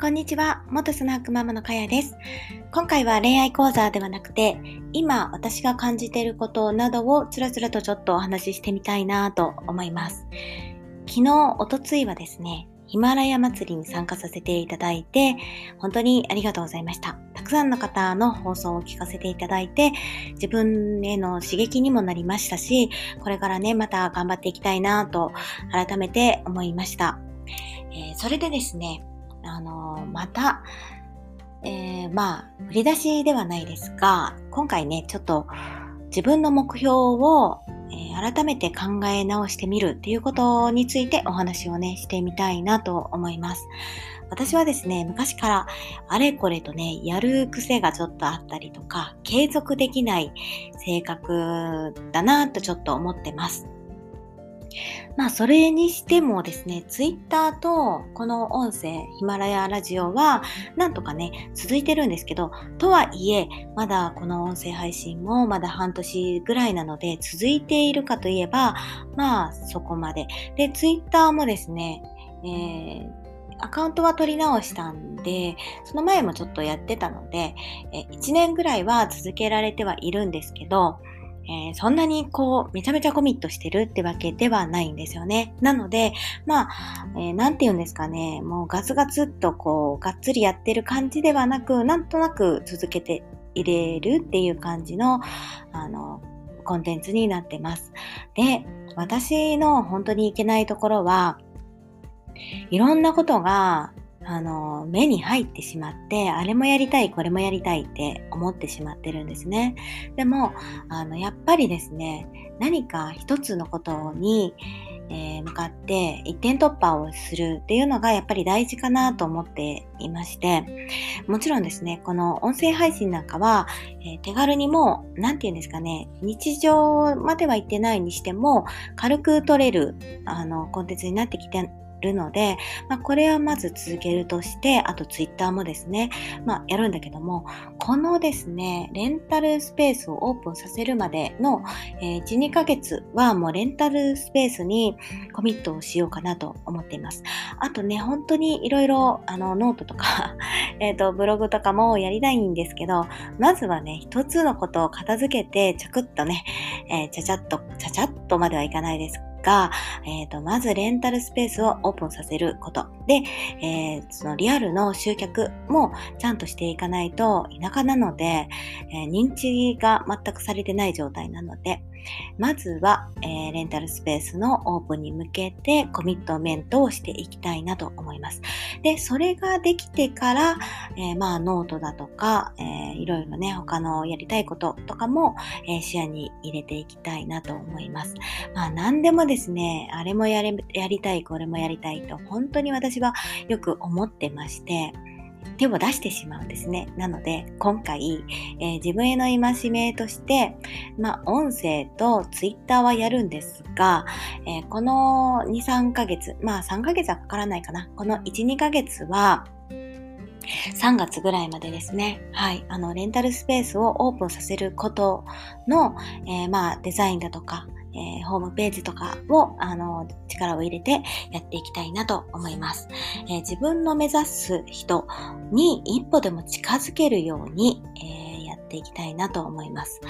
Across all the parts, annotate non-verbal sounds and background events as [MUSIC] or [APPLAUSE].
こんにちは。元スナックママのかやです。今回は恋愛講座ではなくて、今私が感じていることなどをつらつらとちょっとお話ししてみたいなと思います。昨日、おとついはですね、ヒマラヤ祭りに参加させていただいて、本当にありがとうございました。たくさんの方の放送を聞かせていただいて、自分への刺激にもなりましたし、これからね、また頑張っていきたいなと改めて思いました。えー、それでですね、あのまた、えー、まあ、振り出しではないですが、今回ね、ちょっと自分の目標を、え、改めて考え直してみるっていうことについてお話をね、してみたいなと思います。私はですね、昔からあれこれとね、やる癖がちょっとあったりとか、継続できない性格だなとちょっと思ってます。まあ、それにしてもですね、ツイッターとこの音声、ヒマラヤラジオは、なんとかね、続いてるんですけど、とはいえ、まだこの音声配信もまだ半年ぐらいなので、続いているかといえば、まあ、そこまで。で、ツイッターもですね、えー、アカウントは取り直したんで、その前もちょっとやってたので、え1年ぐらいは続けられてはいるんですけど、えー、そんなにこう、めちゃめちゃコミットしてるってわけではないんですよね。なので、まあ、えー、なんて言うんですかね、もうガツガツっとこう、がっつりやってる感じではなく、なんとなく続けて入れるっていう感じの、あの、コンテンツになってます。で、私の本当にいけないところは、いろんなことがあの、目に入ってしまって、あれもやりたい、これもやりたいって思ってしまってるんですね。でも、あの、やっぱりですね、何か一つのことに、えー、向かって一点突破をするっていうのがやっぱり大事かなと思っていまして、もちろんですね、この音声配信なんかは、えー、手軽にも、なんて言うんですかね、日常までは行ってないにしても、軽く取れる、あの、コンテンツになってきてるので、まあ、これはまず続けるとして、あとツイッターもですね、まあ、やるんだけども、このですね、レンタルスペースをオープンさせるまでの、えー、1、2ヶ月はもうレンタルスペースにコミットをしようかなと思っています。あとね、本当にいろいろ、あの、ノートとか [LAUGHS] えっと、ブログとかもやりたいんですけど、まずはね、一つのことを片付けて、ちゃくっとね、えー、ちゃちゃっと、ちゃちゃっとまではいかないですが、えっ、ー、と、まずレンタルスペースをオープンさせること。で、えー、そのリアルの集客もちゃんとしていかないと田舎なので、えー、認知が全くされてない状態なので、まずは、えー、レンタルスペースのオープンに向けてコミットメントをしていきたいなと思います。で、それができてから、えー、まあノートだとか、えー、いろいろね、他のやりたいこととかも、え、視野に入れていきたいなと思います。まあ何でもですね、あれもやれやりたい、これもやりたいと本当に私はよく思ってまして、手を出してしまうんですね。なので、今回、えー、自分への戒めとして、まあ、音声とツイッターはやるんですが、えー、この2、3ヶ月、まあ3ヶ月はかからないかな。この1、2ヶ月は、3月ぐらいまでですね、はい、あの、レンタルスペースをオープンさせることの、えー、まあ、デザインだとか、えー、ホームページとかを、あの、力を入れてやっていきたいなと思います。えー、自分の目指す人に一歩でも近づけるように、えー、やっていきたいなと思います。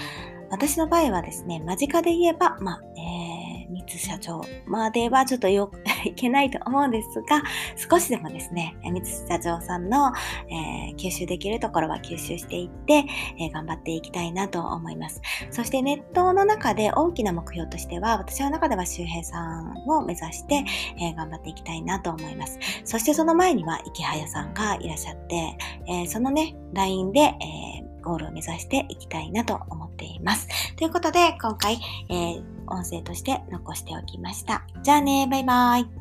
私の場合はですね、間近で言えば、まあ、えー、三津社長まではちょっとよくいけないと思うんですが、少しでもですね、三つ社長さんの、えー、吸収できるところは吸収していって、えー、頑張っていきたいなと思います。そしてネットの中で大きな目標としては、私の中では周平さんを目指して、えー、頑張っていきたいなと思います。そしてその前には、池早さんがいらっしゃって、えそのね、LINE で、えゴールを目指していきたいなと思っています。ということで、今回、えー、音声として残しておきました。じゃあね、バイバイ。